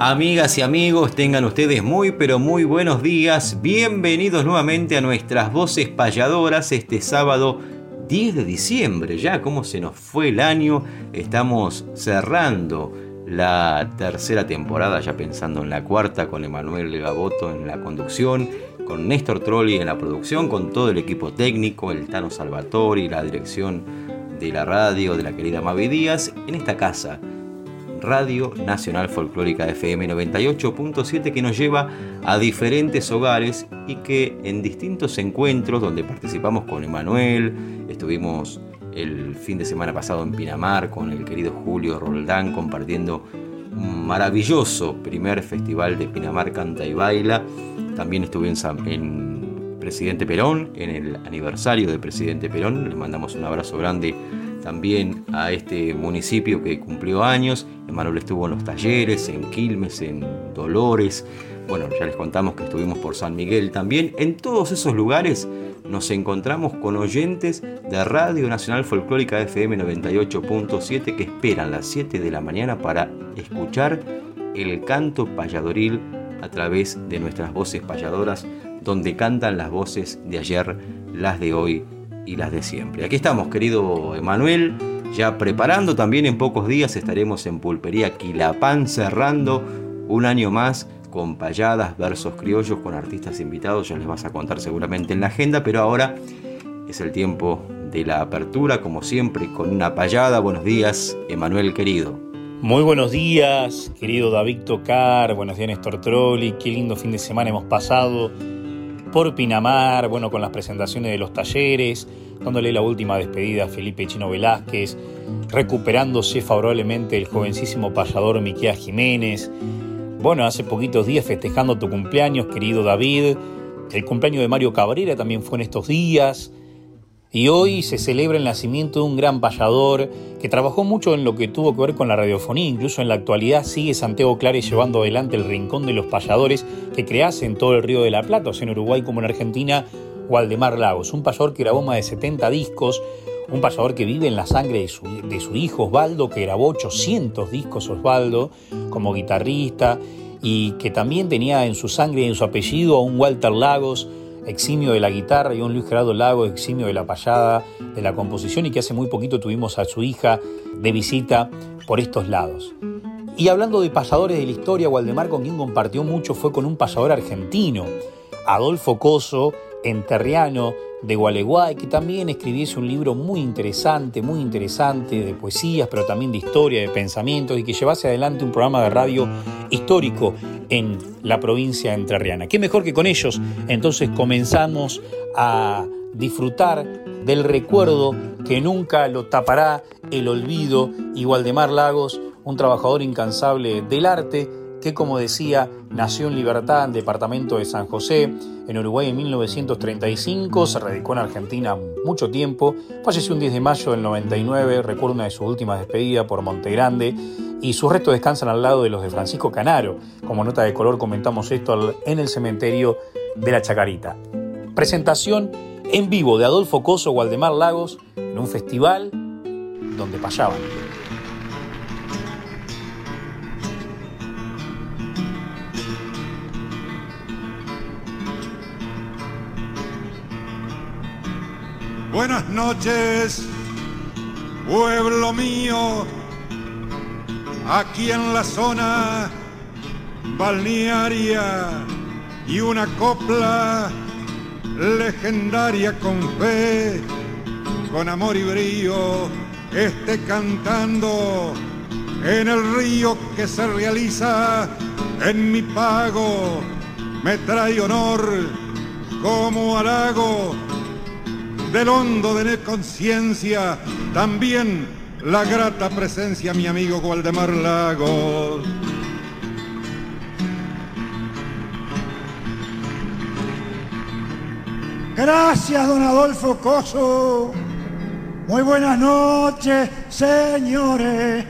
Amigas y amigos, tengan ustedes muy pero muy buenos días. Bienvenidos nuevamente a nuestras voces payadoras este sábado 10 de diciembre. Ya como se nos fue el año, estamos cerrando la tercera temporada, ya pensando en la cuarta, con Emanuel Gaboto en la conducción, con Néstor Trolli en la producción, con todo el equipo técnico, el Tano Salvatori, la dirección de la radio de la querida Mavi Díaz, en esta casa Radio Nacional Folclórica FM 98.7 que nos lleva a diferentes hogares y que en distintos encuentros donde participamos con Emanuel, estuvimos el fin de semana pasado en Pinamar con el querido Julio Roldán compartiendo un maravilloso primer festival de Pinamar Canta y Baila. También estuve en, en Presidente Perón, en el aniversario de Presidente Perón. Le mandamos un abrazo grande también a este municipio que cumplió años. Emanuel estuvo en los talleres, en Quilmes, en Dolores. Bueno, ya les contamos que estuvimos por San Miguel también. En todos esos lugares nos encontramos con oyentes de Radio Nacional Folclórica FM 98.7 que esperan las 7 de la mañana para escuchar el canto payadoril a través de nuestras voces payadoras, donde cantan las voces de ayer, las de hoy y las de siempre. Aquí estamos, querido Emanuel, ya preparando también en pocos días estaremos en Pulpería Quilapán cerrando un año más con payadas, versos criollos, con artistas invitados, ya les vas a contar seguramente en la agenda, pero ahora es el tiempo de la apertura, como siempre, con una payada. Buenos días, Emanuel querido. Muy buenos días, querido David Tocar, buenos días Néstor Trolli, qué lindo fin de semana hemos pasado por Pinamar, bueno, con las presentaciones de los talleres, dándole la última despedida a Felipe Chino Velázquez, recuperándose favorablemente el jovencísimo payador Miquea Jiménez. Bueno, hace poquitos días festejando tu cumpleaños, querido David. El cumpleaños de Mario Cabrera también fue en estos días. Y hoy se celebra el nacimiento de un gran payador que trabajó mucho en lo que tuvo que ver con la radiofonía, incluso en la actualidad sigue Santiago Clares llevando adelante el Rincón de los Payadores que crease en todo el Río de la Plata, o sea en Uruguay como en Argentina, Waldemar Lagos, un payador que grabó más de 70 discos, un payador que vive en la sangre de su, de su hijo Osvaldo, que grabó 800 discos Osvaldo como guitarrista y que también tenía en su sangre y en su apellido a un Walter Lagos, eximio de la guitarra, y un Luis Gerardo Lago, eximio de la payada, de la composición, y que hace muy poquito tuvimos a su hija de visita por estos lados. Y hablando de payadores de la historia, Waldemar con quien compartió mucho fue con un payador argentino, Adolfo Coso, enterriano de Gualeguay, que también escribiese un libro muy interesante, muy interesante de poesías, pero también de historia, de pensamientos, y que llevase adelante un programa de radio histórico en la provincia entrerriana. ¿Qué mejor que con ellos? Entonces comenzamos a disfrutar del recuerdo que nunca lo tapará el olvido y Waldemar Lagos, un trabajador incansable del arte, como decía, nació en Libertad, en departamento de San José, en Uruguay en 1935, se radicó en Argentina mucho tiempo, falleció un 10 de mayo del 99, recuerda una de sus últimas despedidas por Montegrande, y sus restos descansan al lado de los de Francisco Canaro. Como nota de color comentamos esto en el cementerio de la Chacarita. Presentación en vivo de Adolfo Coso, Waldemar Lagos, en un festival donde payaban. Buenas noches, pueblo mío, aquí en la zona balnearia y una copla legendaria con fe, con amor y brío, esté cantando en el río que se realiza en mi pago, me trae honor como halago del hondo de conciencia, también la grata presencia mi amigo Waldemar Lagos. Gracias, don Adolfo Coso. Muy buenas noches, señores.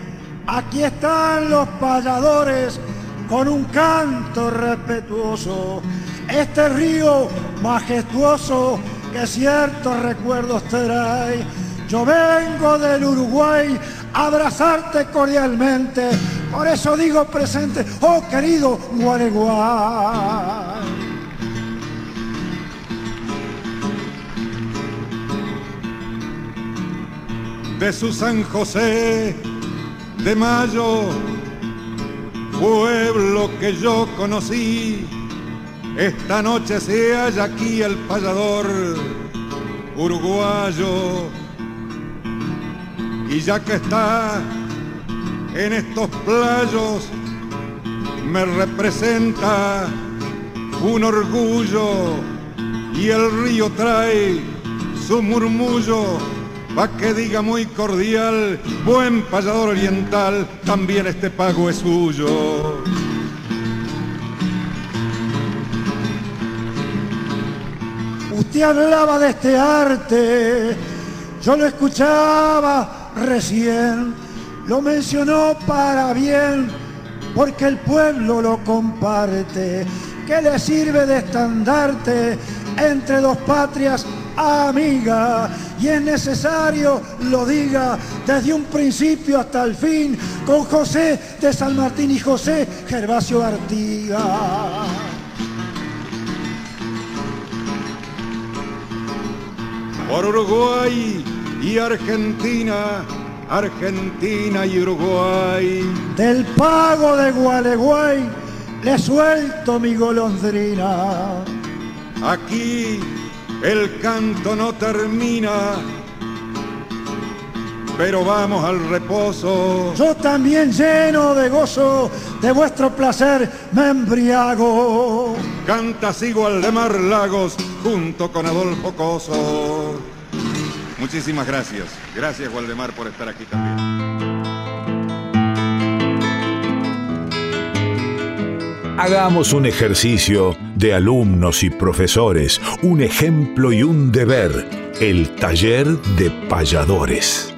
Aquí están los payadores con un canto respetuoso. Este río majestuoso que ciertos recuerdos trae. Yo vengo del Uruguay a abrazarte cordialmente. Por eso digo presente, oh querido Guareguay. De su San José de Mayo, pueblo que yo conocí, esta noche se halla aquí el payador uruguayo. Y ya que está en estos playos, me representa un orgullo y el río trae su murmullo pa' que diga muy cordial, buen payador oriental, también este pago es suyo. Usted hablaba de este arte, yo lo escuchaba recién, lo mencionó para bien, porque el pueblo lo comparte. ¿Qué le sirve de estandarte entre dos patrias amigas? Y es necesario lo diga desde un principio hasta el fin, con José de San Martín y José Gervasio Artigas. Por Uruguay y Argentina, Argentina y Uruguay. Del pago de Gualeguay le suelto mi golondrina. Aquí el canto no termina, pero vamos al reposo. Yo también lleno de gozo de vuestro placer me embriago. Canta sigo al de Mar Lagos junto con Adolfo Coso. Muchísimas gracias. Gracias, Waldemar, por estar aquí también. Hagamos un ejercicio de alumnos y profesores, un ejemplo y un deber, el taller de payadores.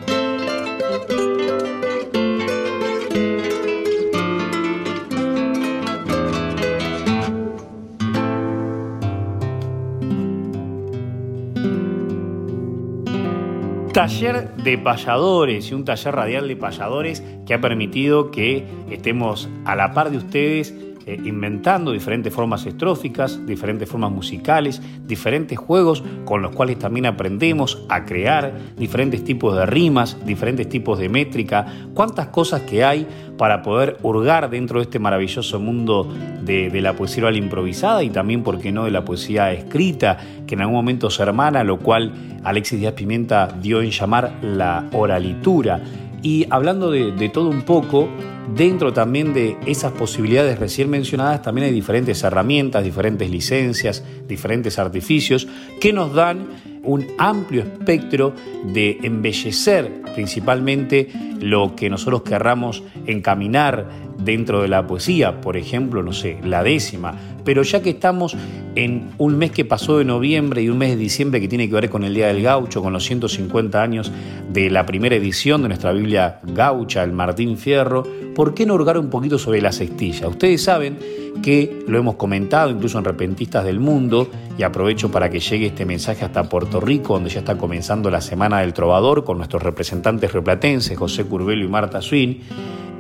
Taller de payadores y un taller radial de payadores que ha permitido que estemos a la par de ustedes eh, inventando diferentes formas estróficas, diferentes formas musicales, diferentes juegos con los cuales también aprendemos a crear diferentes tipos de rimas, diferentes tipos de métrica, cuántas cosas que hay para poder hurgar dentro de este maravilloso mundo de, de la poesía oral improvisada y también, por qué no, de la poesía escrita, que en algún momento se hermana, lo cual Alexis Díaz Pimienta dio en llamar la oralitura. Y hablando de, todo un poco, dentro también de esas posibilidades recién mencionadas, también hay diferentes herramientas, diferentes licencias, diferentes artificios que nos dan un amplio espectro de embellecer principalmente lo que nosotros querramos encaminar dentro de la poesía, por ejemplo, no sé, la décima, pero ya que estamos en un mes que pasó de noviembre y un mes de diciembre que tiene que ver con el Día del Gaucho, con los 150 años de la primera edición de nuestra Biblia Gaucha, el Martín Fierro, ¿por qué no hurgar un poquito sobre la cestilla? Ustedes saben que lo hemos comentado incluso en Repentistas del Mundo y aprovecho para que llegue este mensaje hasta Puerto Rico, donde ya está comenzando la Semana del Trovador con nuestros representantes replatenses, José Curbelo y Marta Swin,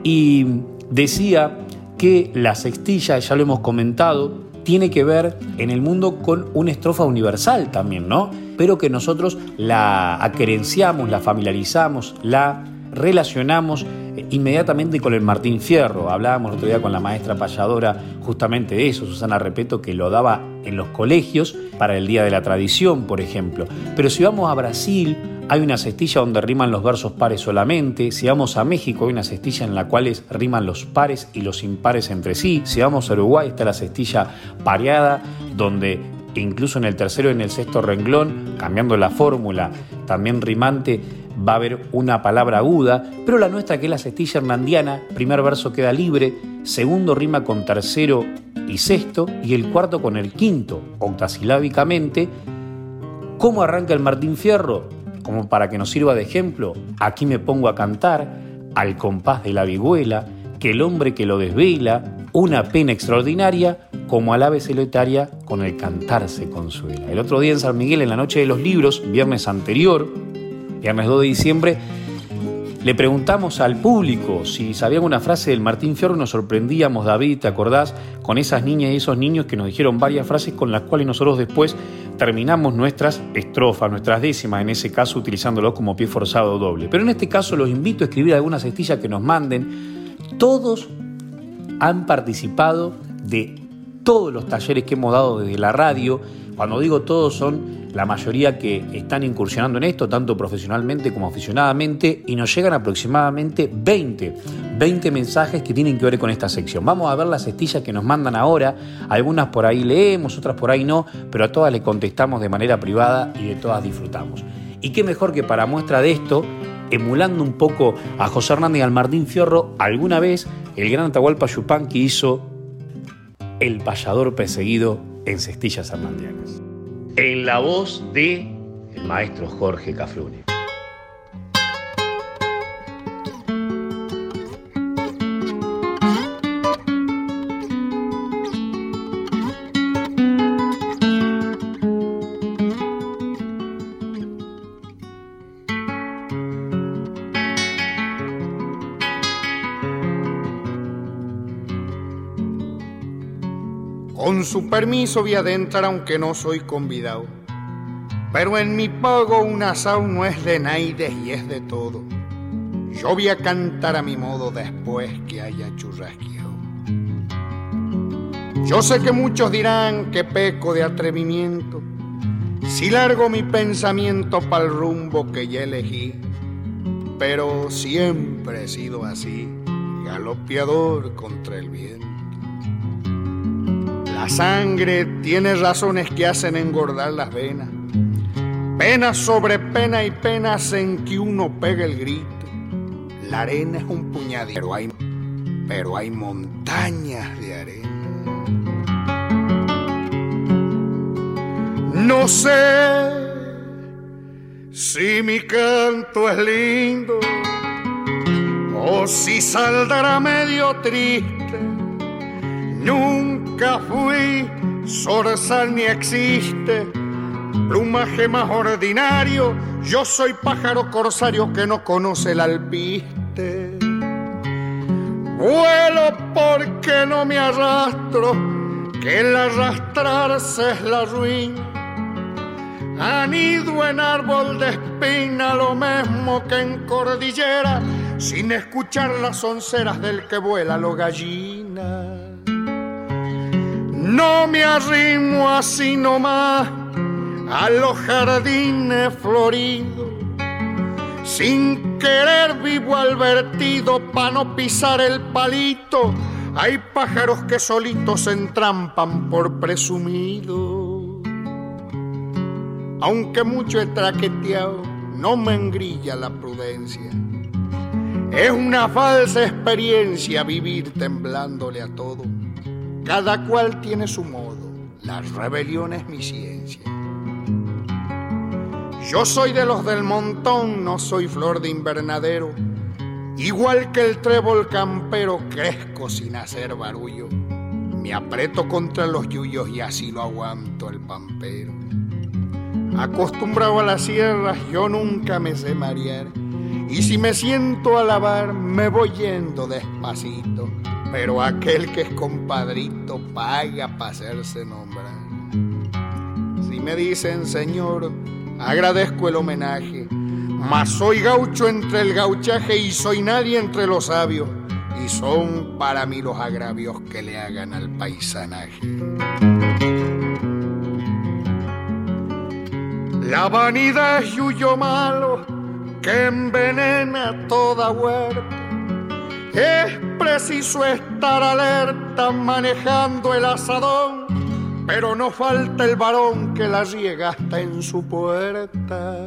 y decía que la sextilla, ya lo hemos comentado, tiene que ver en el mundo con una estrofa universal también, ¿no? Pero que nosotros la acerenciamos, la familiarizamos, la relacionamos eh, inmediatamente con el Martín Fierro. Hablábamos el otro día con la maestra payadora justamente de eso, Susana Repeto, que lo daba en los colegios para el Día de la Tradición, por ejemplo. Pero si vamos a Brasil, hay una cestilla donde riman los versos pares solamente. Si vamos a México, hay una cestilla en la cual riman los pares y los impares entre sí. Si vamos a Uruguay, está la cestilla pareada, donde incluso en el tercero y en el sexto renglón, cambiando la fórmula, también rimante, va a haber una palabra aguda, pero la nuestra que es la cestilla hernandiana, primer verso queda libre, segundo rima con tercero y sexto, y el cuarto con el quinto, octasilábicamente. ¿Cómo arranca el Martín Fierro? Como para que nos sirva de ejemplo, aquí me pongo a cantar, al compás de la vihuela, que el hombre que lo desvela, una pena extraordinaria, como al ave solitaria con el cantar se consuela. El otro día en San Miguel, en la noche de los libros, viernes anterior, viernes 2 de diciembre, le preguntamos al público si sabían una frase del Martín Fierro, nos sorprendíamos, David, ¿te acordás? Con esas niñas y esos niños que nos dijeron varias frases con las cuales nosotros después terminamos nuestras estrofas, nuestras décimas, en ese caso utilizándolo como pie forzado doble. Pero en este caso los invito a escribir algunas cestillas que nos manden. Todos han participado de todos los talleres que hemos dado desde la radio. Cuando digo todos son la mayoría que están incursionando en esto, tanto profesionalmente como aficionadamente, y nos llegan aproximadamente 20, 20 mensajes que tienen que ver con esta sección. Vamos a ver las cestillas que nos mandan ahora, algunas por ahí leemos, otras por ahí no, pero a todas les contestamos de manera privada y de todas disfrutamos. Y qué mejor que para muestra de esto, emulando un poco a José Hernández y al Martín Fierro, alguna vez el gran Atahualpa que hizo El payador perseguido en cestillas hernandianas en la voz de el maestro Jorge Cafrune. Su permiso voy adentrar aunque no soy convidado. Pero en mi pago un asado no es de naides y es de todo. Yo voy a cantar a mi modo después que haya churrasqueado. Yo sé que muchos dirán que peco de atrevimiento si largo mi pensamiento para el rumbo que ya elegí. Pero siempre he sido así, galopeador contra el viento. La sangre tiene razones que hacen engordar las venas. Pena sobre pena y penas en que uno pega el grito. La arena es un puñadito, pero hay, pero hay montañas de arena. No sé si mi canto es lindo o si saldrá medio triste. Nunca fui, zorzal ni existe, plumaje más ordinario, yo soy pájaro corsario que no conoce el alpiste. Vuelo porque no me arrastro, que el arrastrarse es la ruina. Anido en árbol de espina, lo mismo que en cordillera, sin escuchar las onceras del que vuela lo gallina. No me arrimo así nomás a los jardines floridos. Sin querer vivo al vertido pa' no pisar el palito. Hay pájaros que solitos se entrampan por presumido. Aunque mucho he traqueteado, no me engrilla la prudencia. Es una falsa experiencia vivir temblándole a todo cada cual tiene su modo, la rebelión es mi ciencia. Yo soy de los del montón, no soy flor de invernadero. Igual que el trébol campero, crezco sin hacer barullo. Me aprieto contra los yuyos y así lo aguanto el pampero. Acostumbrado a las sierras, yo nunca me sé marear. Y si me siento a lavar, me voy yendo despacito pero aquel que es compadrito paga para hacerse nombrar. Si me dicen, Señor, agradezco el homenaje, mas soy gaucho entre el gauchaje y soy nadie entre los sabios, y son para mí los agravios que le hagan al paisanaje. La vanidad es yuyo malo que envenena toda huerta. Es preciso estar alerta manejando el asadón, pero no falta el varón que la riega hasta en su puerta.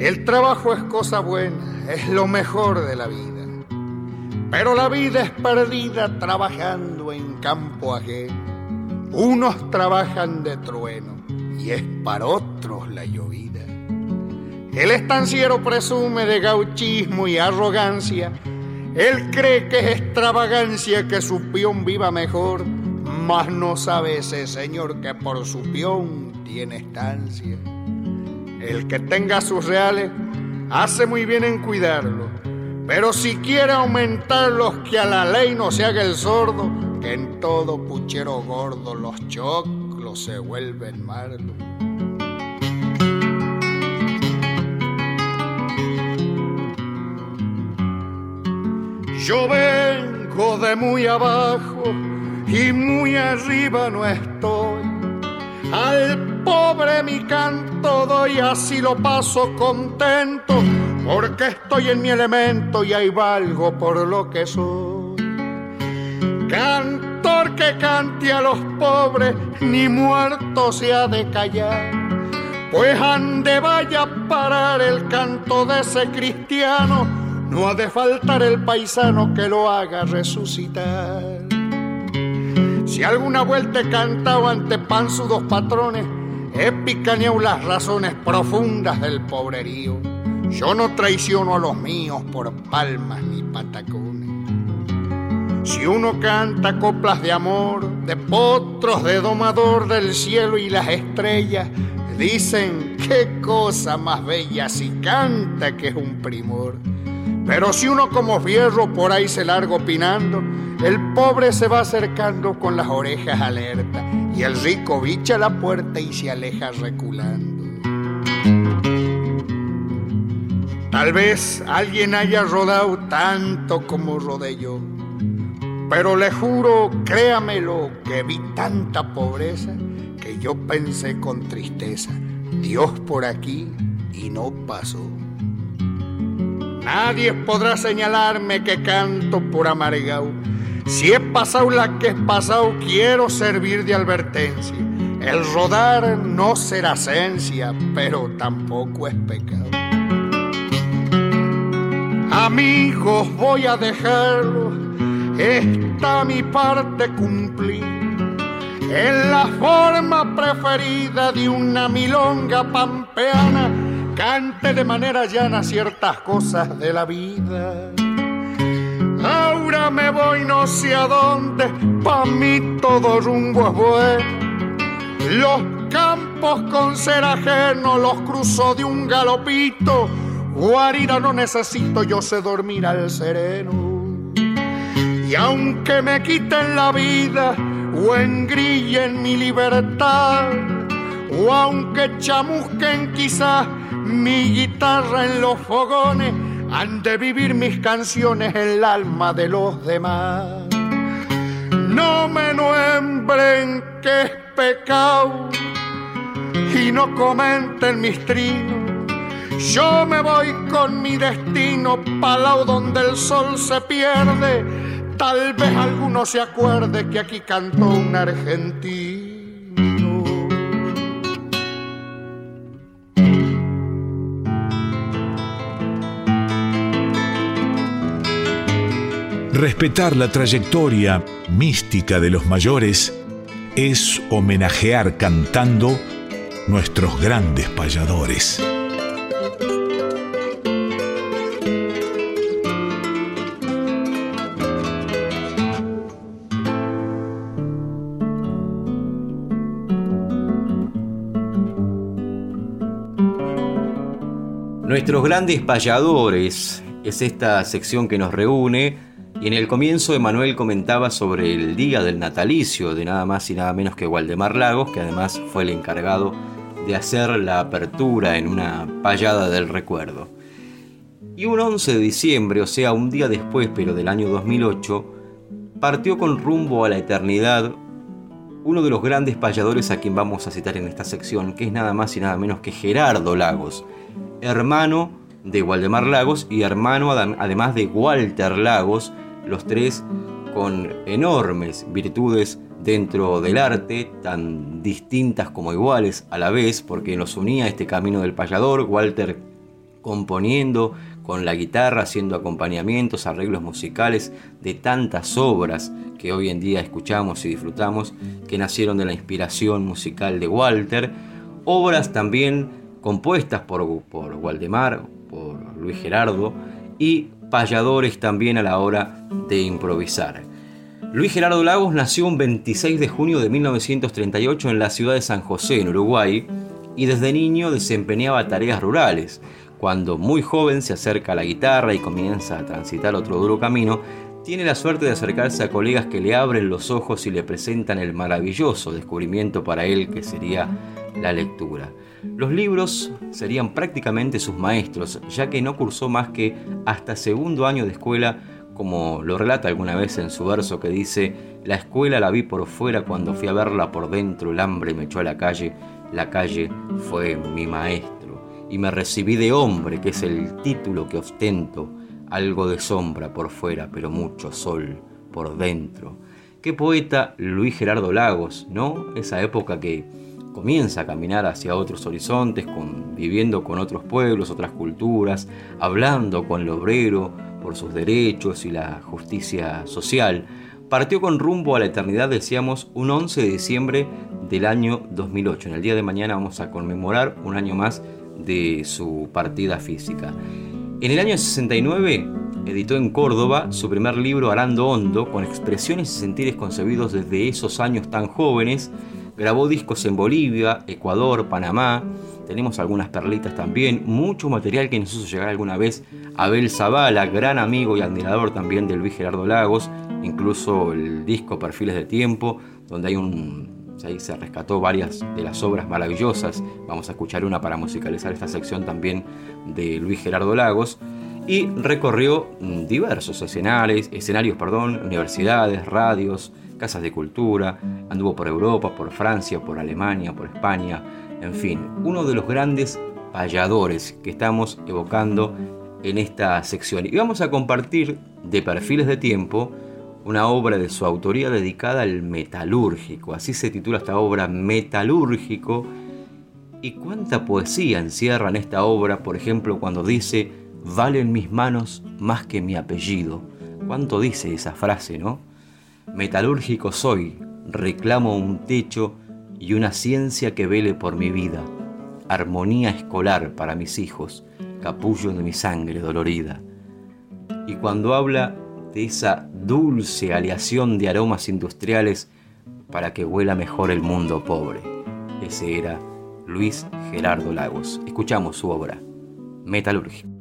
El trabajo es cosa buena, es lo mejor de la vida. Pero la vida es perdida trabajando en campo ajeno. Unos trabajan de trueno y es para otros la llovida. El estanciero presume de gauchismo y arrogancia. Él cree que es extravagancia que su peón viva mejor, mas no sabe ese señor que por su peón tiene estancia. El que tenga sus reales hace muy bien en cuidarlo, pero si quiere aumentarlos que a la ley no se haga el sordo, en todo puchero gordo los choclos se vuelven malos. Yo vengo de muy abajo y muy arriba no estoy. Al pobre mi canto doy, así lo paso contento, porque estoy en mi elemento y ahí valgo por lo que soy. Cantor que cante a los pobres, ni muerto se ha de callar, pues ande vaya a parar el canto de ese cristiano, no ha de faltar el paisano que lo haga resucitar. Si alguna vuelta he cantado ante panzudos patrones, He picaneado las razones profundas del pobrerío. Yo no traiciono a los míos por palmas ni patacones. Si uno canta coplas de amor, de potros, de domador del cielo y las estrellas, dicen qué cosa más bella si canta que es un primor. Pero si uno como fierro por ahí se larga opinando, el pobre se va acercando con las orejas alertas y el rico bicha la puerta y se aleja reculando. Tal vez alguien haya rodado tanto como rodé yo, pero le juro, créamelo, que vi tanta pobreza que yo pensé con tristeza, Dios por aquí y no pasó. Nadie podrá señalarme que canto por amargao. Si he pasado la que he pasado, quiero servir de advertencia. El rodar no será esencia, pero tampoco es pecado. Amigos, voy a dejarlo, esta mi parte cumplir. En la forma preferida de una milonga pampeana cante de manera llana ciertas cosas de la vida. Ahora me voy no sé a dónde, pa' mí todo rumbo es bueno. Los campos con ser ajeno los cruzo de un galopito. Guarira no necesito, yo sé dormir al sereno. Y aunque me quiten la vida o engrillen mi libertad, o aunque chamusquen quizás mi guitarra en los fogones, han de vivir mis canciones en el alma de los demás. No me nuembren que es pecado y no comenten mis trinos. Yo me voy con mi destino lado donde el sol se pierde. Tal vez alguno se acuerde que aquí cantó un argentino. Respetar la trayectoria mística de los mayores es homenajear cantando nuestros grandes payadores. Nuestros grandes payadores es esta sección que nos reúne Y en el comienzo Emanuel comentaba sobre el día del natalicio de nada más y nada menos que Waldemar Lagos, que además fue el encargado de hacer la apertura en una payada del recuerdo. Y un 11 de diciembre, o sea, un día después, pero del año 2008, partió con rumbo a la eternidad uno de los grandes payadores a quien vamos a citar en esta sección, que es nada más y nada menos que Gerardo Lagos, hermano de Waldemar Lagos y hermano además de Walter Lagos, los tres con enormes virtudes dentro del arte, tan distintas como iguales a la vez, porque nos unía este camino del payador, Walter componiendo con la guitarra, haciendo acompañamientos, arreglos musicales de tantas obras que hoy en día escuchamos y disfrutamos, que nacieron de la inspiración musical de Walter, obras también compuestas por, por Waldemar, por Luis Gerardo, y payadores también a la hora de improvisar. Luis Gerardo Lagos nació un 26 de junio de 1938 en la ciudad de San José, en Uruguay, y desde niño desempeñaba tareas rurales. Cuando muy joven se acerca a la guitarra y comienza a transitar otro duro camino, tiene la suerte de acercarse a colegas que le abren los ojos y le presentan el maravilloso descubrimiento para él que sería la lectura. Los libros serían prácticamente sus maestros, ya que no cursó más que hasta segundo año de escuela, como lo relata alguna vez en su verso que dice, la escuela la vi por fuera cuando fui a verla por dentro, el hambre me echó a la calle, la calle fue mi maestro, y me recibí de hombre, que es el título que ostento, algo de sombra por fuera, pero mucho sol por dentro. Qué poeta Luis Gerardo Lagos, ¿no? Esa época que comienza a caminar hacia otros horizontes, viviendo con otros pueblos, otras culturas, hablando con el obrero por sus derechos y la justicia social. Partió con rumbo a la eternidad, decíamos, un 11 de diciembre del año 2008. En el día de mañana vamos a conmemorar un año más de su partida física. En el año 69 editó en Córdoba su primer libro Arando Hondo, con expresiones y sentires concebidos desde esos años tan jóvenes Grabó discos en Bolivia, Ecuador, Panamá. Tenemos algunas perlitas también. Mucho material que nos hizo llegar alguna vez Abel Zavala, gran amigo y admirador también de Luis Gerardo Lagos. Incluso el disco Perfiles de Tiempo, donde hay un Ahí se rescató varias de las obras maravillosas. Vamos a escuchar una para musicalizar esta sección también de Luis Gerardo Lagos. Y recorrió diversos escenarios, escenarios perdón, universidades, radios, casas de cultura, anduvo por Europa, por Francia, por Alemania, por España, en fin, uno de los grandes payadores que estamos evocando en esta sección. Y vamos a compartir de perfiles de tiempo una obra de su autoría dedicada al metalúrgico, así se titula esta obra, Metalúrgico. ¿Y cuánta poesía encierra en esta obra, por ejemplo, cuando dice, valen mis manos más que mi apellido? ¿Cuánto dice esa frase, no? Metalúrgico soy, reclamo un techo y una ciencia que vele por mi vida, armonía escolar para mis hijos, capullo de mi sangre dolorida. Y cuando habla de esa dulce aleación de aromas industriales para que huela mejor el mundo pobre, ese era Luis Gerardo Lagos. Escuchamos su obra, Metalúrgico.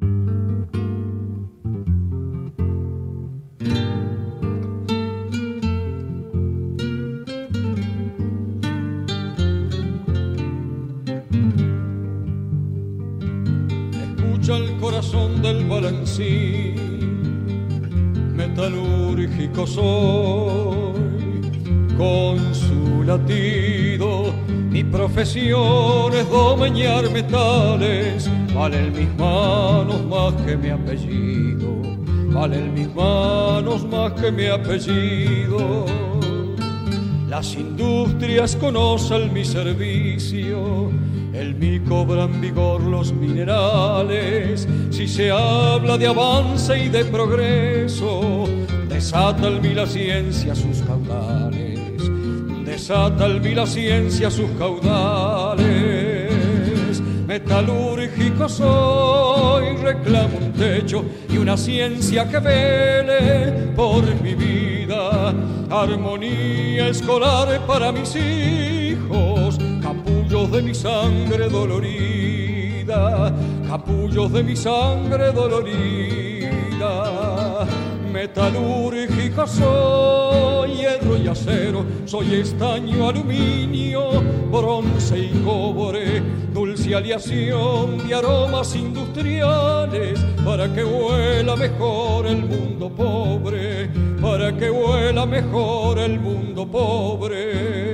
Mi profesión es domeñar metales, valen mis manos más que mi apellido, valen mis manos más que mi apellido. Las industrias conocen mi servicio el mí cobran vigor los minerales, si se habla de avance y de progreso, desata el mí la ciencia sus caudales, desata el mí la ciencia sus caudales. Metalúrgico soy, reclamo un techo y una ciencia que vele por mi vida, armonía escolar para mis hijos capullos de mi sangre dolorida, capullos de mi sangre dolorida. Metalúrgico soy, hierro y acero, soy estaño, aluminio, bronce y cobre, dulce aleación de aromas industriales, para que huela mejor el mundo pobre, para que huela mejor el mundo pobre.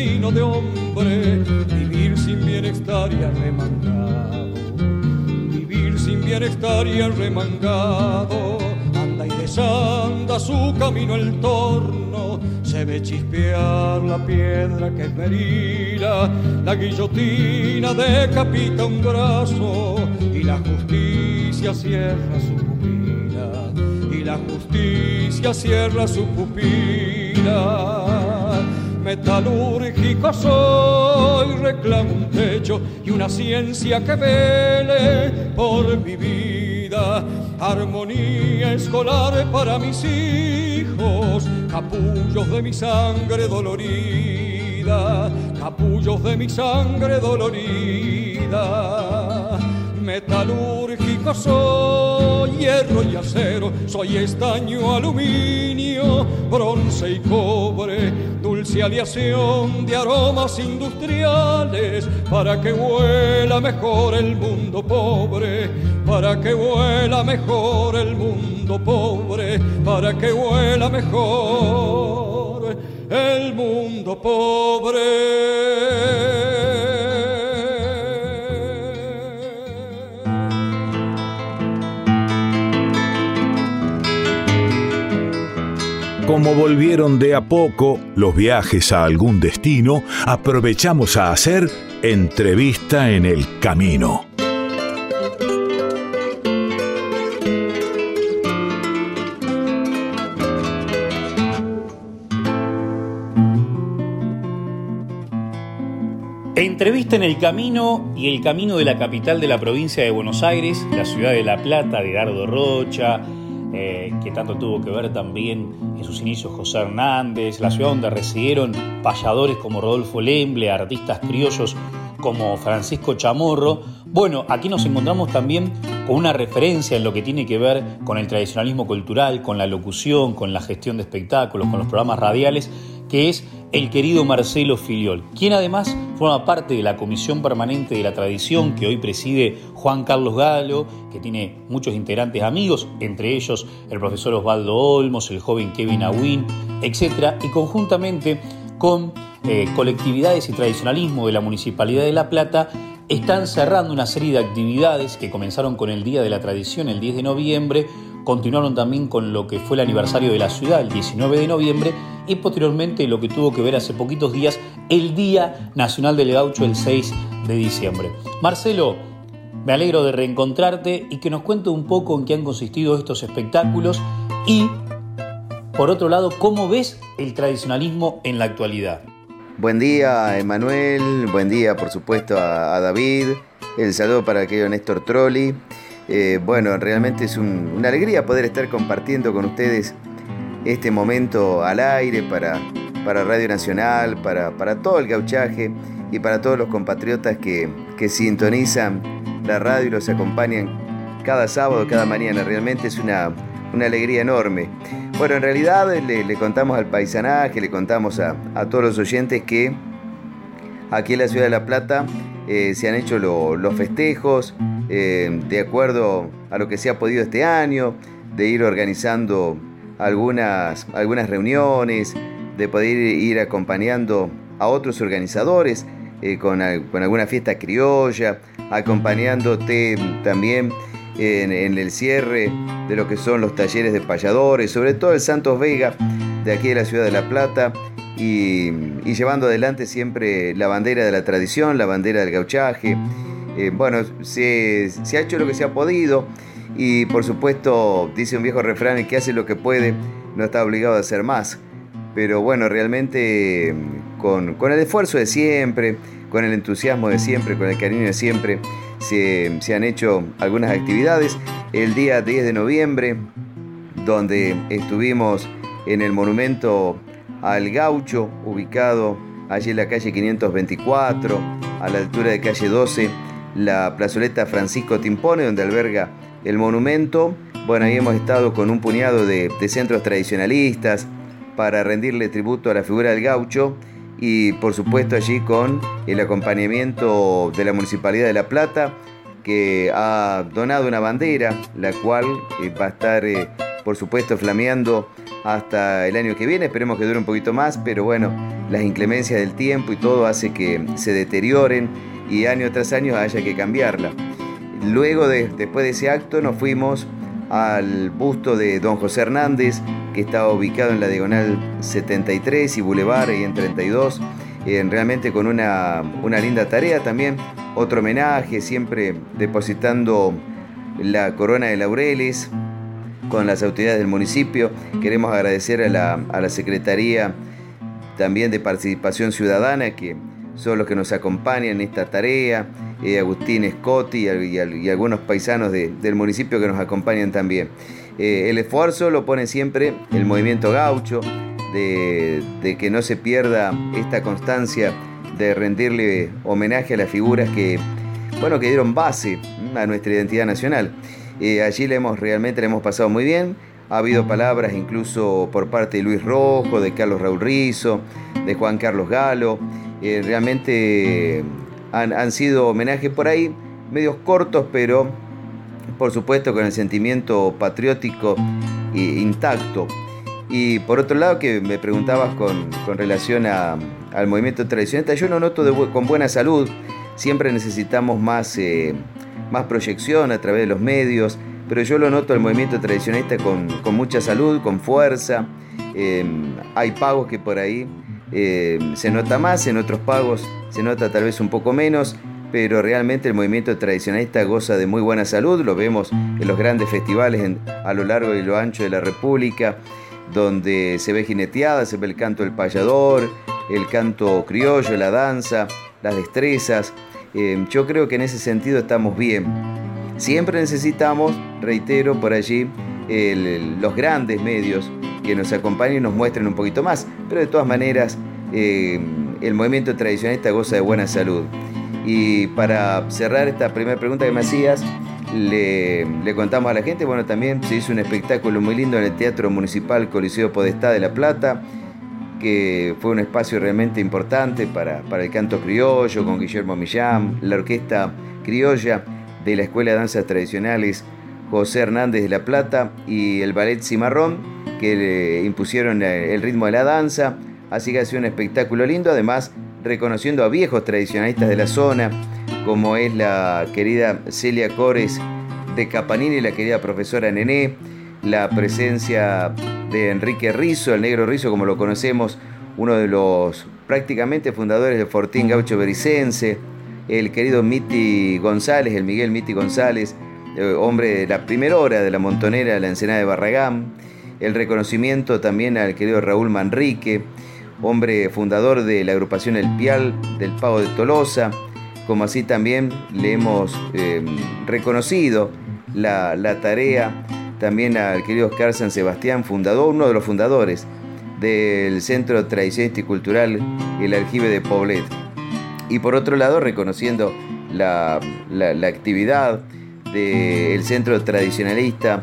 De hombre, vivir sin bienestar y arremangado. Vivir sin bienestar y arremangado. Anda y desanda su camino el torno, se ve chispear la piedra que esmerila, la guillotina decapita un brazo y la justicia cierra su pupila, y la justicia cierra su pupila. Metalúrgico soy, reclamo un techo y una ciencia que vele por mi vida. Armonía escolar para mis hijos, capullos de mi sangre dolorida, capullos de mi sangre dolorida metalúrgico soy, hierro y acero, soy estaño, aluminio, bronce y cobre, dulce de aromas industriales, para que huela mejor el mundo pobre, para que huela mejor el mundo pobre, para que huela mejor el mundo pobre. Como volvieron de a poco los viajes a algún destino, aprovechamos a hacer entrevista en el camino. Entrevista en el camino y el camino de la capital de la provincia de Buenos Aires, la ciudad de La Plata, de Dardo Rocha, eh, que tanto tuvo que ver también en sus inicios José Hernández, la ciudad donde residieron payadores como Rodolfo Lemble, artistas criollos como Francisco Chamorro. Bueno, aquí nos encontramos también con una referencia en lo que tiene que ver con el tradicionalismo cultural, con la locución, con la gestión de espectáculos, con los programas radiales, que es el querido Marcelo Filiol, quien además forma parte de la Comisión Permanente de la Tradición que hoy preside Juan Carlos Galo, que tiene muchos integrantes amigos, entre ellos el profesor Osvaldo Olmos, el joven Kevin Awin, etc. Y conjuntamente con eh, colectividades y tradicionalismo de la Municipalidad de La Plata, están cerrando una serie de actividades que comenzaron con el Día de la Tradición el 10 de noviembre, continuaron también con lo que fue el aniversario de la ciudad el 19 de noviembre y posteriormente lo que tuvo que ver hace poquitos días el Día Nacional del Gaucho el 6 de diciembre. Marcelo, me alegro de reencontrarte y que nos cuente un poco en qué han consistido estos espectáculos y, por otro lado, cómo ves el tradicionalismo en la actualidad. Buen día, Emanuel. Buen día, por supuesto, a, David. El saludo para el querido Néstor Trolli. Eh, bueno, realmente es una alegría poder estar compartiendo con ustedes este momento al aire para, para Radio Nacional, para, todo el gauchaje y para todos los compatriotas que, sintonizan la radio y los acompañan cada sábado, cada mañana. Realmente es una, alegría enorme. Bueno, en realidad le, contamos al paisanaje, le contamos a, todos los oyentes que aquí en la ciudad de La Plata eh, se han hecho los festejos eh, de acuerdo a lo que se ha podido este año, de ir organizando algunas, algunas reuniones, de poder ir acompañando a otros organizadores eh, con, alguna fiesta criolla, acompañándote también en, el cierre de lo que son los talleres de payadores, sobre todo el Santos Vega de aquí de la ciudad de La Plata, y, llevando adelante siempre la bandera de la tradición, la bandera del gauchaje. Eh, bueno, se, ha hecho lo que se ha podido y por supuesto dice un viejo refrán, el que hace lo que puede no está obligado a hacer más. Pero bueno, realmente con, el esfuerzo de siempre, con el entusiasmo de siempre, con el cariño de siempre, se, se han hecho algunas actividades. El día 10 de noviembre, donde estuvimos en el monumento al gaucho, ubicado allí en la calle 524, a la altura de calle 12, la plazoleta Francisco Timpone, donde alberga el monumento. Bueno, ahí hemos estado con un puñado de, centros tradicionalistas para rendirle tributo a la figura del gaucho y por supuesto allí con el acompañamiento de la Municipalidad de La Plata que ha donado una bandera, la cual eh, va a estar eh, por supuesto flameando hasta el año que viene, esperemos que dure un poquito más, pero bueno, las inclemencias del tiempo y todo hace que se deterioren y año tras año haya que cambiarla. Luego, de, después de ese acto, nos fuimos al busto de don José Hernández, que estaba ubicado en la diagonal 73 y Boulevard y en 32, realmente con una, una linda tarea también, otro homenaje, siempre depositando la corona de laureles con las autoridades del municipio. Queremos agradecer a la, a la Secretaría también de Participación Ciudadana que son los que nos acompañan en esta tarea, eh, Agustín Scotti y, algunos paisanos del municipio que nos acompañan también. Eh, el esfuerzo lo pone siempre el movimiento gaucho, de, que no se pierda esta constancia de rendirle homenaje a las figuras que, bueno, que dieron base a nuestra identidad nacional. Eh, allí le hemos, realmente le hemos pasado muy bien. Ha habido palabras incluso por parte de Luis Rojo, de Carlos Raúl Rizo, de Juan Carlos Galo. Eh, realmente han, sido homenajes por ahí, medios cortos, pero por supuesto con el sentimiento patriótico intacto. Y por otro lado, que me preguntabas con, relación al movimiento tradicional, yo lo noto con buena salud. Siempre necesitamos más, eh, más proyección a través de los medios, pero yo lo noto el movimiento tradicionalista con, mucha salud, con fuerza. Eh, hay pagos que por ahí eh, se nota más, en otros pagos se nota tal vez un poco menos, pero realmente el movimiento tradicionalista goza de muy buena salud, lo vemos en los grandes festivales a lo largo y lo ancho de la República, donde se ve jineteada, se ve el canto del payador, el canto criollo, la danza, las destrezas. Eh, yo creo que en ese sentido estamos bien. Siempre necesitamos, reitero por allí, los grandes medios que nos acompañen y nos muestren un poquito más. Pero de todas maneras, eh, el movimiento tradicionalista goza de buena salud. Y para cerrar esta primera pregunta que me hacías, le, contamos a la gente, bueno, también se hizo un espectáculo muy lindo en el Teatro Municipal Coliseo Podestá de La Plata, que fue un espacio realmente importante para, para el canto criollo, con Guillermo Millán, la orquesta criolla de la Escuela de Danzas Tradicionales José Hernández de La Plata y el Ballet Cimarrón, que le impusieron el ritmo de la danza. Así que ha sido un espectáculo lindo, además reconociendo a viejos tradicionalistas de la zona, como es la querida Celia Cores de Capanini la querida profesora Nené, la presencia de Enrique Rizo, el negro Rizo como lo conocemos, uno de los prácticamente fundadores de Fortín Gaucho Bericense, el querido Miti González, el Miguel Miti González, hombre de la primera hora de la montonera de la Ensenada de Barragán, el reconocimiento también al querido Raúl Manrique, hombre fundador de la agrupación El Pial del Pavo de Tolosa, como así también le hemos em, reconocido la, tarea también al querido Oscar San Sebastián, fundador, uno de los fundadores del Centro Tradicional y Cultural El Aljibe de Poblet. Y por otro lado, reconociendo la actividad del Centro Tradicionalista,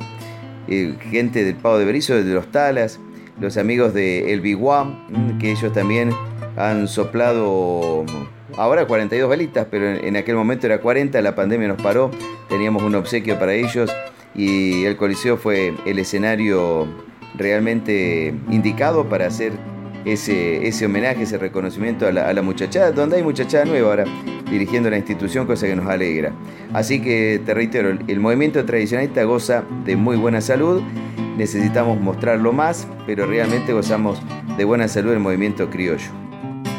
eh, gente del Pavo de Berizo, de los Talas, los amigos de El Biguam, mm, que ellos también han soplado ahora 42 velitas, pero en, aquel momento era 40, la pandemia nos paró, teníamos un obsequio para ellos y el Coliseo fue el escenario realmente indicado para hacer ese, ese homenaje, ese reconocimiento a la, a la muchachada, donde hay muchachada nueva ahora dirigiendo la institución, cosa que nos alegra. Así que te reitero, el movimiento tradicionalista goza de muy buena salud, necesitamos mostrarlo más, pero realmente gozamos de buena salud el movimiento criollo.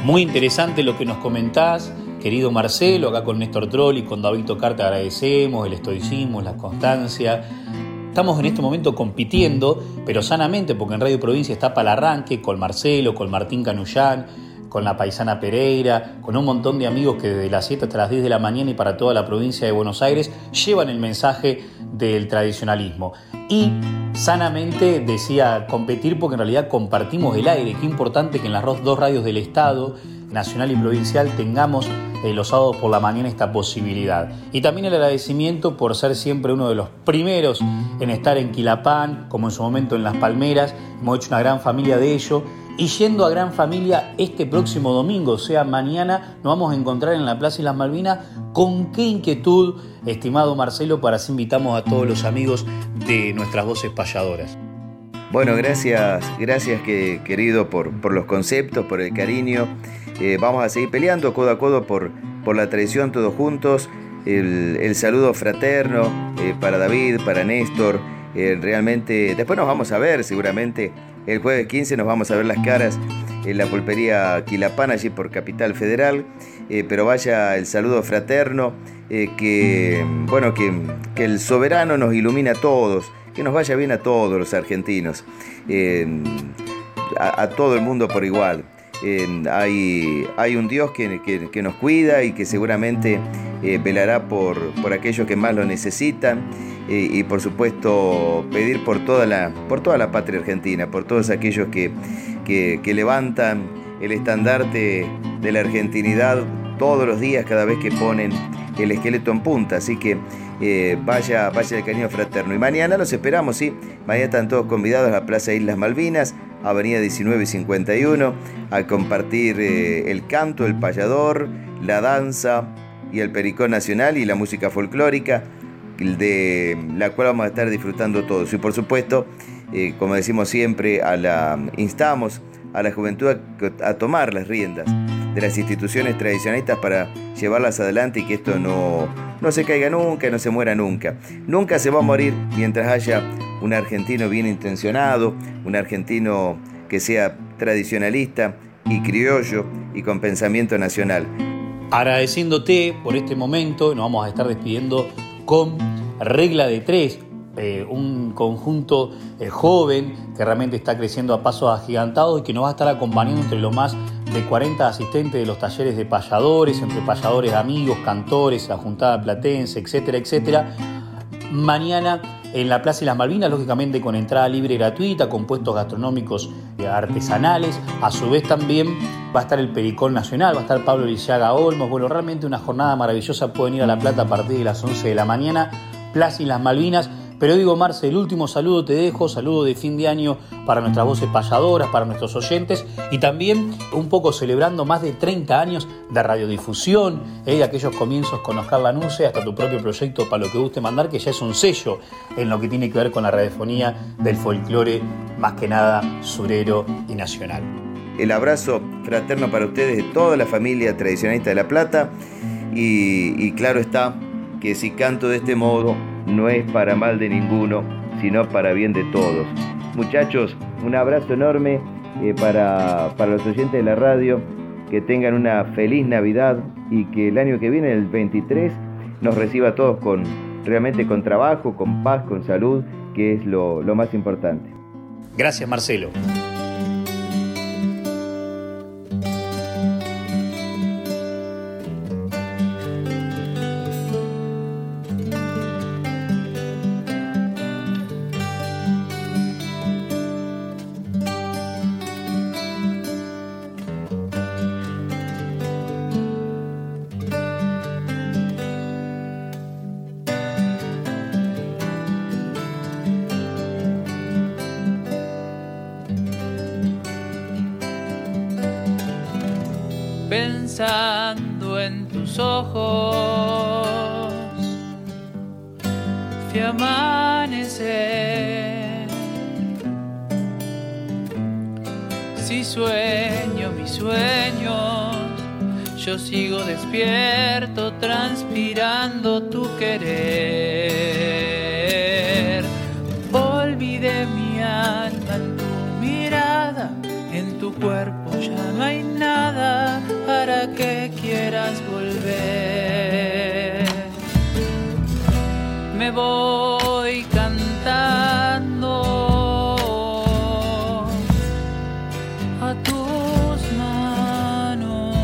Muy interesante lo que nos comentás, querido Marcelo, acá con Néstor Troll y con David Tocar te agradecemos el estoicismo, la constancia. Estamos en este momento compitiendo, pero sanamente, porque en Radio Provincia está para el arranque con Marcelo, con Martín Canullán, con la paisana Pereira, con un montón de amigos que desde las 7 hasta las 10 de la mañana y para toda la provincia de Buenos Aires llevan el mensaje del tradicionalismo. Y sanamente decía competir porque en realidad compartimos el aire. Qué importante que en las dos radios del Estado, nacional y provincial, tengamos eh, los sábados por la mañana esta posibilidad. Y también el agradecimiento por ser siempre uno de los primeros en estar en Quilapán, como en su momento en Las Palmeras. Hemos hecho una gran familia de ello y yendo a Gran Familia este próximo domingo, o sea, mañana, nos vamos a encontrar en la Plaza Islas Malvinas. ¿Con qué inquietud, estimado Marcelo, para así invitamos a todos los amigos de nuestras voces payadoras? Bueno, gracias, gracias que, querido por, por los conceptos, por el cariño. Eh, vamos a seguir peleando codo a codo por, por la tradición todos juntos. El, saludo fraterno eh, para David, para Néstor. Eh, realmente, después nos vamos a ver seguramente el jueves 15 nos vamos a ver las caras en la pulpería Quilapán, allí por Capital Federal. Eh, pero vaya el saludo fraterno, eh, que, bueno, que, el soberano nos ilumina a todos, que nos vaya bien a todos los argentinos, a, todo el mundo por igual. hay, hay, un Dios que, nos cuida y que seguramente eh, velará por, por aquellos que más lo necesitan y, por supuesto pedir por toda, la, por toda la patria argentina, por todos aquellos que, que, levantan el estandarte de la argentinidad todos los días cada vez que ponen el esqueleto en punta. Así que eh, vaya, vaya el cariño fraterno. Y mañana los esperamos, sí. Mañana están todos convidados a la Plaza Islas Malvinas, Avenida 1951, a compartir eh, el canto, el payador, la danza y el pericón nacional y la música folclórica de la cual vamos a estar disfrutando todos. Y por supuesto, eh, como decimos siempre, a instamos a la juventud a, tomar las riendas de las instituciones tradicionalistas para llevarlas adelante y que esto no, no se caiga nunca, no se muera nunca. Nunca se va a morir mientras haya un argentino bien intencionado, un argentino que sea tradicionalista y criollo y con pensamiento nacional. Agradeciéndote por este momento, nos vamos a estar despidiendo con Regla de Tres, eh, un conjunto eh, joven que realmente está creciendo a pasos agigantados y que nos va a estar acompañando entre los más de 40 asistentes de los talleres de payadores, entre payadores amigos, cantores, la Juntada Platense, etcétera, etcétera. Mañana en la Plaza de las Malvinas, lógicamente con entrada libre y gratuita, con puestos gastronómicos artesanales. A su vez también va a estar el Pericón Nacional, va a estar Pablo Lisiaga Olmos. Bueno, realmente una jornada maravillosa. Pueden ir a La Plata a partir de las 11 de la mañana. Plaza y las Malvinas. Pero digo, Marce, el último saludo te dejo, saludo de fin de año para nuestras voces payadoras, para nuestros oyentes y también un poco celebrando más de 30 años de radiodifusión, ¿eh? de aquellos comienzos con Oscar Lanuse hasta tu propio proyecto para lo que guste mandar, que ya es un sello en lo que tiene que ver con la radiofonía del folclore, más que nada surero y nacional. El abrazo fraterno para ustedes de toda la familia tradicionalista de La Plata y, y claro está que si canto de este modo no es para mal de ninguno, sino para bien de todos. Muchachos, un abrazo enorme eh, para, para los oyentes de la radio, que tengan una feliz Navidad y que el año que viene, el 23, nos reciba a todos con realmente con trabajo, con paz, con salud, que es lo, lo más importante. Gracias, Marcelo. voy cantando a tus manos.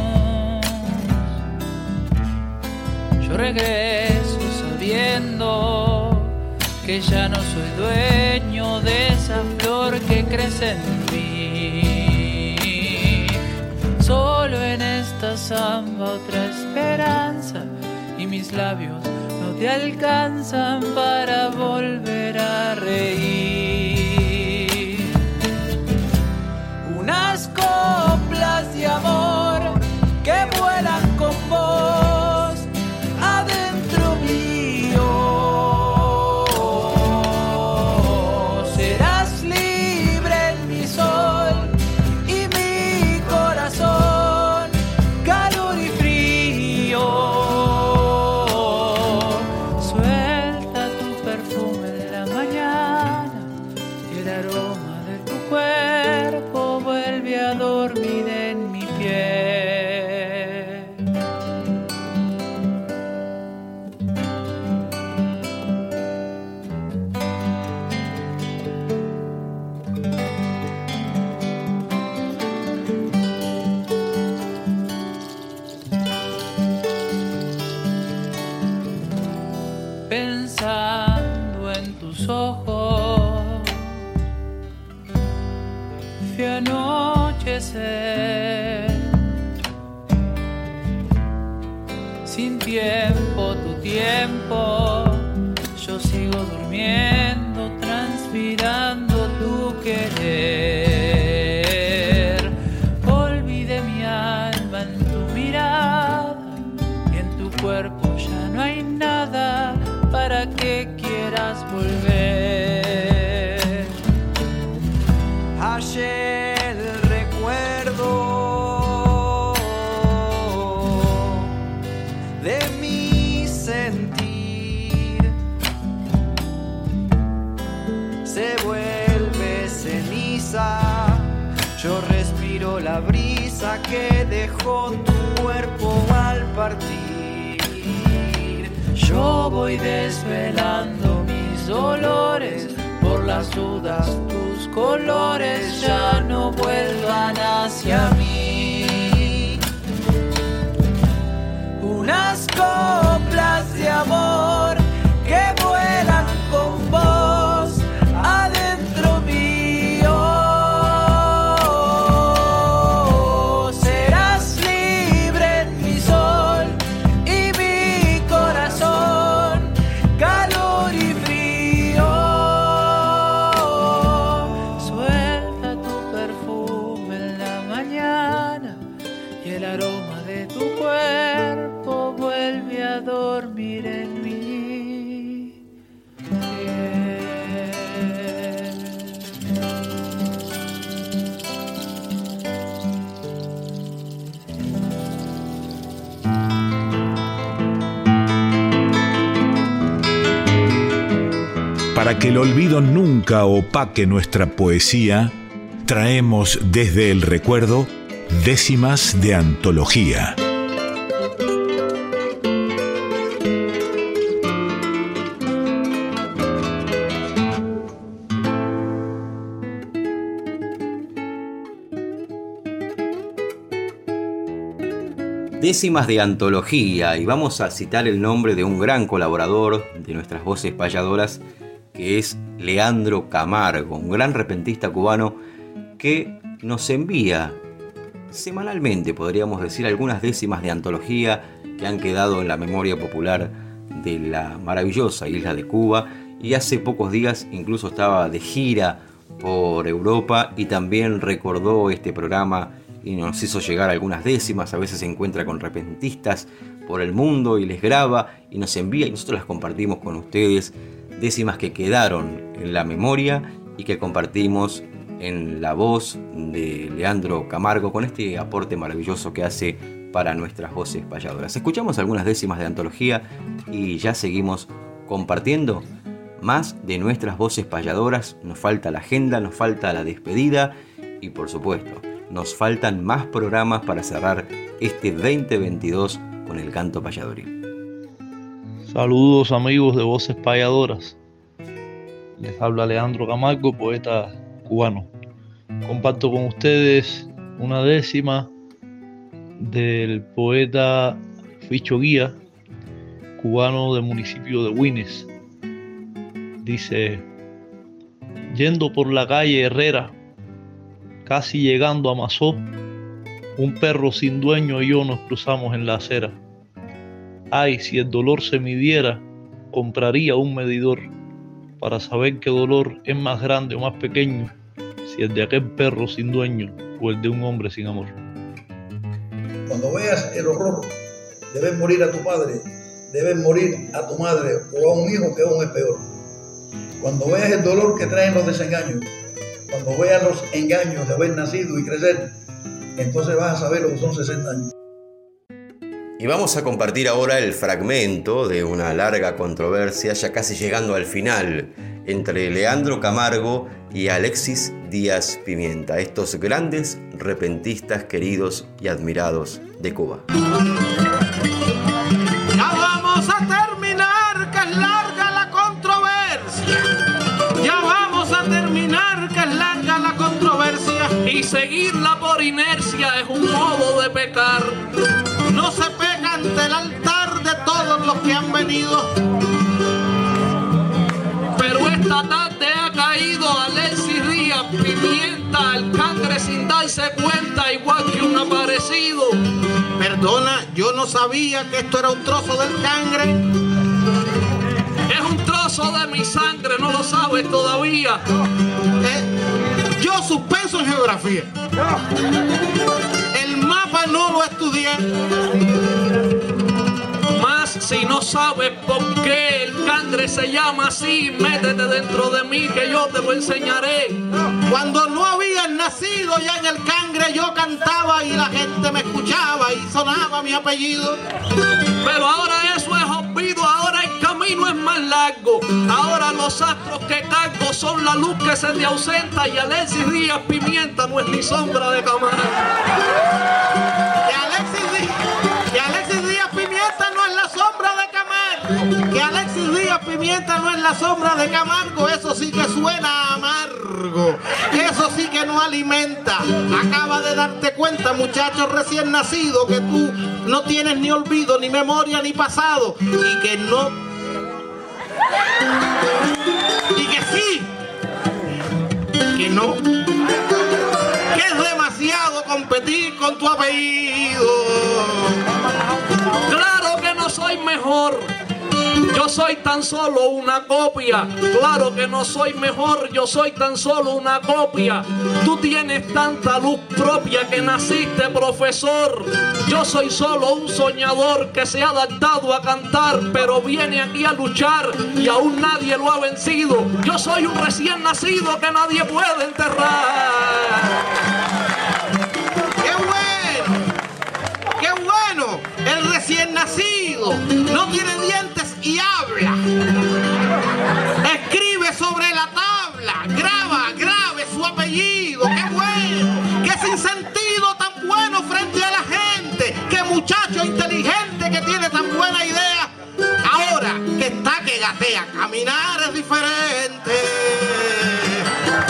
Yo regreso sabiendo que ya no soy dueño de esa flor que crece en mí. Solo en esta samba otra esperanza y mis labios te alcanzan para volver a reír. Unas coplas de amor que que dejó tu cuerpo al partir. Yo voy desvelando mis dolores por las dudas, tus colores ya no vuelvan hacia mí. Unas coplas de amor Que el olvido nunca opaque nuestra poesía, traemos desde el recuerdo décimas de antología. Décimas de antología y vamos a citar el nombre de un gran colaborador de nuestras voces payadoras que es Leandro Camargo, un gran repentista cubano que nos envía semanalmente, podríamos decir, algunas décimas de antología que han quedado en la memoria popular de la maravillosa isla de Cuba. Y hace pocos días incluso estaba de gira por Europa y también recordó este programa y nos hizo llegar algunas décimas, a veces se encuentra con repentistas por el mundo y les graba y nos envía y nosotros las compartimos con ustedes, décimas que quedaron en la memoria y que compartimos en la voz de Leandro Camargo con este aporte maravilloso que hace para nuestras voces payadoras. Escuchamos algunas décimas de antología y ya seguimos compartiendo más de nuestras voces payadoras. Nos falta la agenda, nos falta la despedida y por supuesto nos faltan más programas para cerrar este 2022 con el canto payadoril. Saludos amigos de Voces Payadoras. Les habla Leandro Camargo, poeta cubano. Comparto con ustedes una décima del poeta Ficho Guía, cubano del municipio de Wines. Dice, yendo por la calle Herrera, casi llegando a Mazó, un perro sin dueño y yo nos cruzamos en la acera. Ay, si el dolor se midiera, compraría un medidor para saber qué dolor es más grande o más pequeño, si el de aquel perro sin dueño o el de un hombre sin amor. Cuando veas el horror de ver morir a tu padre, de ver morir a tu madre o a un hijo que aún es peor. Cuando veas el dolor que traen los desengaños, cuando veas los engaños de haber nacido y crecer, entonces vas a saber lo que son 60 años. Y vamos a compartir ahora el fragmento de una larga controversia, ya casi llegando al final, entre Leandro Camargo y Alexis Díaz Pimienta, estos grandes repentistas queridos y admirados de Cuba. Ya vamos a terminar, que es larga la controversia. Ya vamos a terminar, que es larga la controversia. Y seguirla por inercia es un modo de pecar. Se pega ante el altar de todos los que han venido. Pero esta tarde ha caído Alexis Díaz Pimienta, el cangre sin darse cuenta, igual que un aparecido. Perdona, yo no sabía que esto era un trozo del cangre. Es un trozo de mi sangre, no lo sabes todavía. Eh, yo suspenso en geografía. No lo estudié. Más si no sabes por qué el cangre se llama así, métete dentro de mí que yo te lo enseñaré. Cuando no habían nacido ya en el cangre yo cantaba y la gente me escuchaba y sonaba mi apellido. Pero ahora eso es olvido, ahora el camino es más largo. Ahora los astros que cargo son la luz que se te ausenta y Alexis Díaz Pimienta no es ni sombra de Camargo. Que Alexis Díaz Pimienta no es la sombra de Camargo. Eso sí que suena amargo. Eso sí que no alimenta. Acaba de darte cuenta, muchacho recién nacido, que tú no tienes ni olvido, ni memoria, ni pasado. Y que no. Y que sí. Que no. Que es demasiado competir con tu apellido. Claro que no soy mejor. Yo soy tan solo una copia. Claro que no soy mejor, yo soy tan solo una copia. Tú tienes tanta luz propia que naciste profesor. Yo soy solo un soñador que se ha adaptado a cantar, pero viene aquí a luchar y aún nadie lo ha vencido. Yo soy un recién nacido que nadie puede enterrar. ¡Qué bueno! ¡Qué bueno! El recién nacido no tiene dientes y habla. Escribe sobre la tabla, graba, grabe su apellido. ¡Qué bueno! ¡Qué sin sentido tan bueno frente a la gente! ¡Qué muchacho inteligente que tiene tan buena idea! Ahora que está que gatea, caminar es diferente.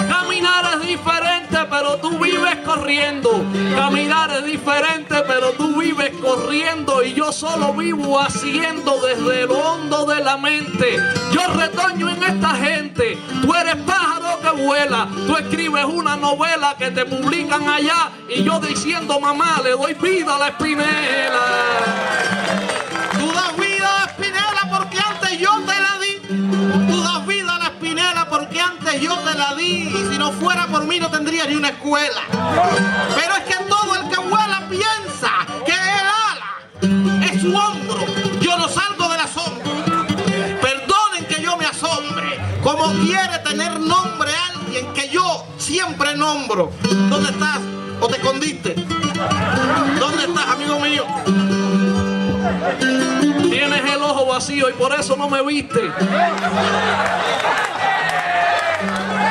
Caminar es diferente, pero tú vives corriendo. Caminar es diferente, pero tú vives corriendo. Y yo solo vivo haciendo desde lo hondo de la mente. Yo retoño en esta gente. Tú eres pájaro que vuela. Tú escribes una novela que te publican allá. Y yo diciendo, mamá, le doy vida a la espinela. Yo te la di. Y si no fuera por mí no tendría ni una escuela. Pero es que todo el que vuela piensa que el ala es su hombro. Yo no salgo de la sombra. Perdonen que yo me asombre. Como quiere tener nombre alguien que yo siempre nombro. ¿Dónde estás? ¿O te escondiste? ¿Dónde estás, amigo mío? Tienes el ojo vacío y por eso no me viste.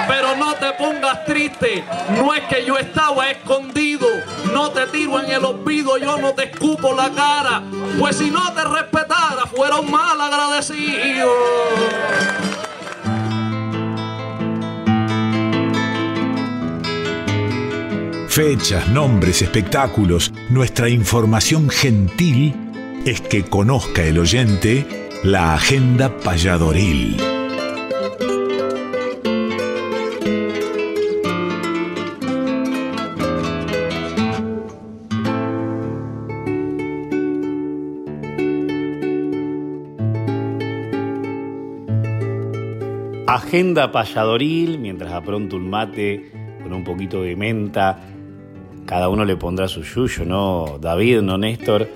Pero no te pongas triste, no es que yo estaba escondido, no te tiro en el olvido, yo no te escupo la cara, pues si no te respetara fuera un mal agradecido. Fechas, nombres, espectáculos, nuestra información gentil es que conozca el oyente la agenda payadoril. Agenda payadoril, mientras apronto un mate con un poquito de menta. Cada uno le pondrá su yuyo, ¿no? David, no Néstor,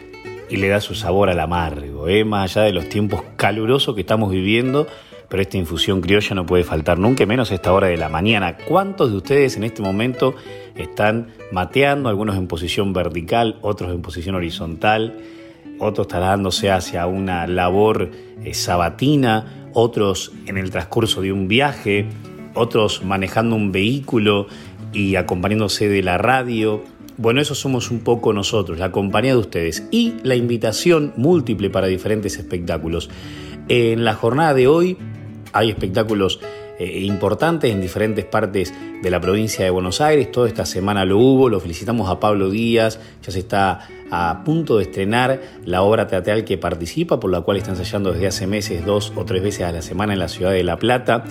y le da su sabor al amargo, ¿eh? Más allá de los tiempos calurosos que estamos viviendo, pero esta infusión criolla no puede faltar nunca, menos a esta hora de la mañana. ¿Cuántos de ustedes en este momento están mateando? Algunos en posición vertical, otros en posición horizontal, otros trasladándose hacia una labor eh, sabatina otros en el transcurso de un viaje, otros manejando un vehículo y acompañándose de la radio. Bueno, eso somos un poco nosotros, la compañía de ustedes y la invitación múltiple para diferentes espectáculos. En la jornada de hoy hay espectáculos eh, importantes en diferentes partes de la provincia de Buenos Aires. Toda esta semana lo hubo. Lo felicitamos a Pablo Díaz. Ya se está a punto de estrenar la obra teatral que participa, por la cual está ensayando desde hace meses, dos o tres veces a la semana en la ciudad de La Plata.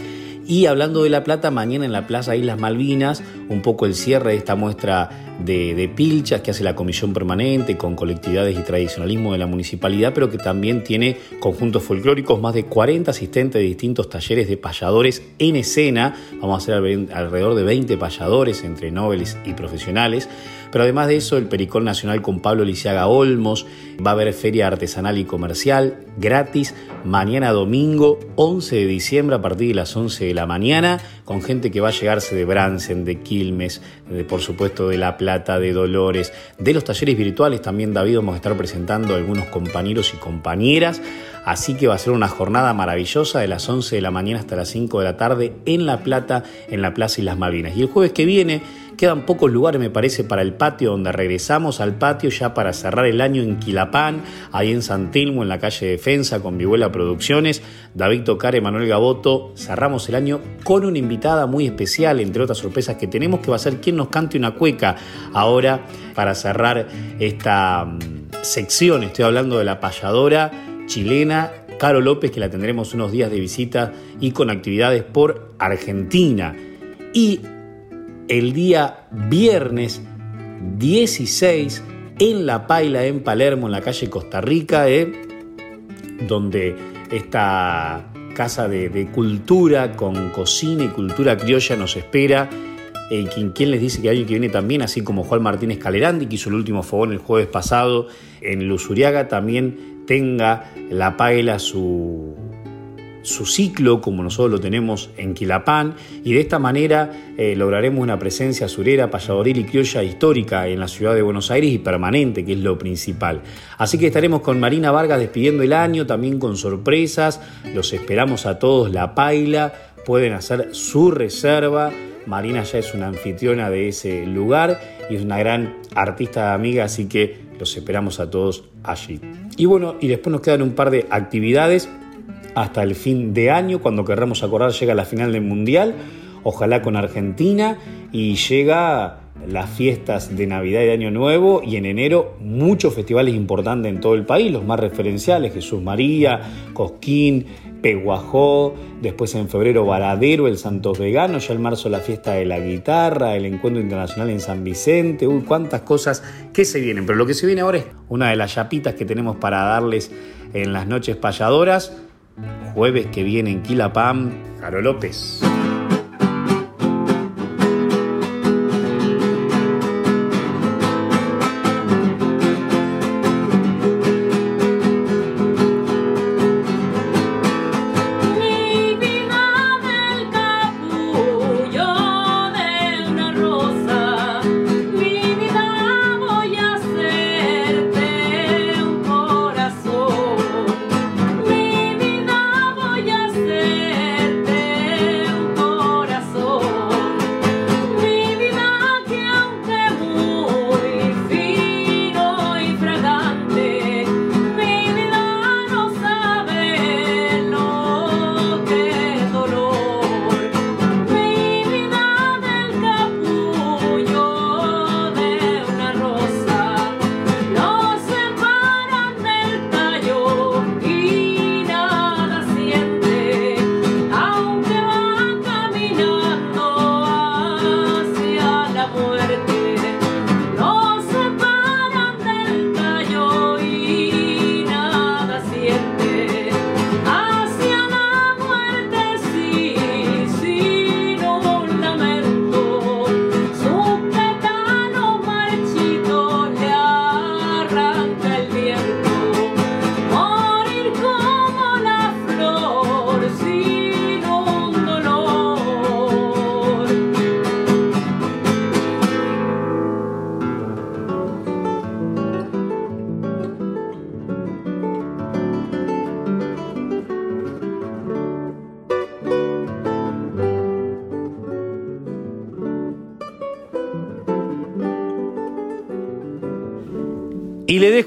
Y hablando de La Plata, mañana en la Plaza Islas Malvinas, un poco el cierre de esta muestra de, pilchas que hace la Comisión Permanente con colectividades y tradicionalismo de la municipalidad, pero que también tiene conjuntos folclóricos, más de 40 asistentes de distintos talleres de payadores en escena. Vamos a hacer alrededor de 20 payadores entre nobles y profesionales. Pero además de eso, el Pericón Nacional con Pablo Lisiaga Olmos, va a haber feria artesanal y comercial gratis mañana domingo 11 de diciembre a partir de las 11 de la mañana, con gente que va a llegarse de Bransen, de Quilmes, de, por supuesto de La Plata, de Dolores, de los talleres virtuales también David vamos a estar presentando a algunos compañeros y compañeras. Así que va a ser una jornada maravillosa de las 11 de la mañana hasta las 5 de la tarde en La Plata, en la Plaza y las Malvinas. Y el jueves que viene Quedan pocos lugares, me parece, para el patio, donde regresamos al patio ya para cerrar el año en Quilapán, ahí en San Telmo, en la calle Defensa, con Vihuela Producciones. David Tocar, Manuel Gaboto. Cerramos el año con una invitada muy especial, entre otras sorpresas que tenemos, que va a ser quien nos cante una cueca ahora para cerrar esta mm, sección. Estoy hablando de la payadora chilena Caro López, que la tendremos unos días de visita y con actividades por Argentina. Y el día viernes 16 en La Paila, en Palermo, en la calle Costa Rica, eh, donde esta casa de, cultura con cocina y cultura criolla nos espera. Eh, quien, les dice que alguien que viene también, así como Juan Martínez Calerandi, que hizo el último fogón el jueves pasado en Lusuriaga, también tenga La Paila su, su ciclo como nosotros lo tenemos en Quilapán y de esta manera eh, lograremos una presencia surera, payadoril y criolla histórica en la ciudad de Buenos Aires y permanente, que es lo principal. Así que estaremos con Marina Vargas despidiendo el año, también con sorpresas, los esperamos a todos, la paila, pueden hacer su reserva. Marina ya es una anfitriona de ese lugar y es una gran artista amiga, así que los esperamos a todos allí. Y bueno, y después nos quedan un par de actividades hasta el fin de año, cuando querramos acordar llega la final del Mundial, ojalá con Argentina, y llega las fiestas de Navidad y de Año Nuevo y en enero muchos festivales importantes en todo el país, los más referenciales, Jesús María, Cosquín, Peguajó, después en febrero Varadero, el Santos Vegano, ya en marzo la fiesta de la guitarra, el encuentro internacional en San Vicente, uy, cuántas cosas que se vienen, pero lo que se viene ahora es una de las chapitas que tenemos para darles en las noches payadoras, jueves que viene en Quilapam, Caro López.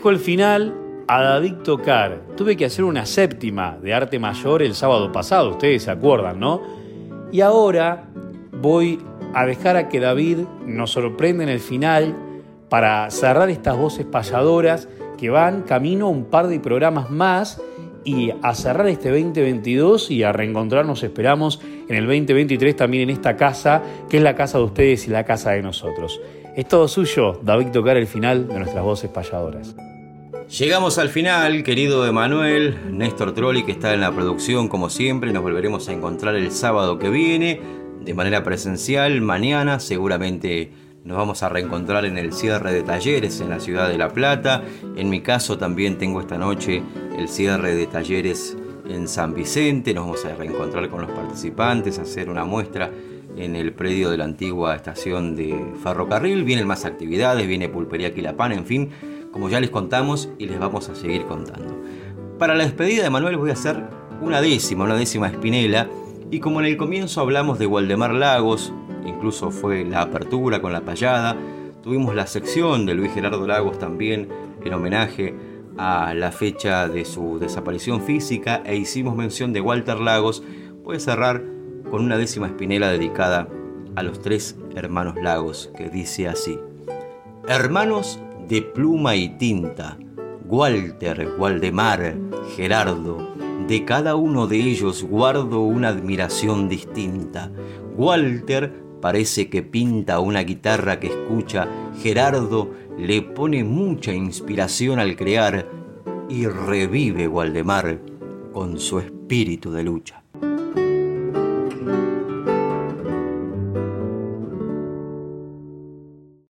El final a David Tocar. Tuve que hacer una séptima de arte mayor el sábado pasado, ustedes se acuerdan, ¿no? Y ahora voy a dejar a que David nos sorprenda en el final para cerrar estas voces payadoras que van camino a un par de programas más y a cerrar este 2022 y a reencontrarnos, esperamos, en el 2023 también en esta casa, que es la casa de ustedes y la casa de nosotros. Es todo suyo, David Tocar, el final de nuestras voces payadoras. Llegamos al final, querido Emanuel, Néstor Trolli que está en la producción como siempre, nos volveremos a encontrar el sábado que viene, de manera presencial, mañana seguramente nos vamos a reencontrar en el cierre de talleres en la ciudad de La Plata. En mi caso también tengo esta noche el cierre de talleres en San Vicente. Nos vamos a reencontrar con los participantes, hacer una muestra en el predio de la antigua estación de ferrocarril. Vienen más actividades, viene Pulpería Quilapán, en fin, como ya les contamos y les vamos a seguir contando. Para la despedida de Manuel voy a hacer una décima, una décima espinela. Y como en el comienzo hablamos de Waldemar Lagos, incluso fue la apertura con la payada. Tuvimos la sección de Luis Gerardo Lagos también en homenaje a la fecha de su desaparición física e hicimos mención de Walter Lagos. Voy a cerrar con una décima espinela dedicada a los tres hermanos Lagos, que dice así. Hermanos de pluma y tinta, Walter, Waldemar, Gerardo, de cada uno de ellos guardo una admiración distinta. Walter Parece que pinta una guitarra que escucha, Gerardo le pone mucha inspiración al crear y revive Waldemar con su espíritu de lucha.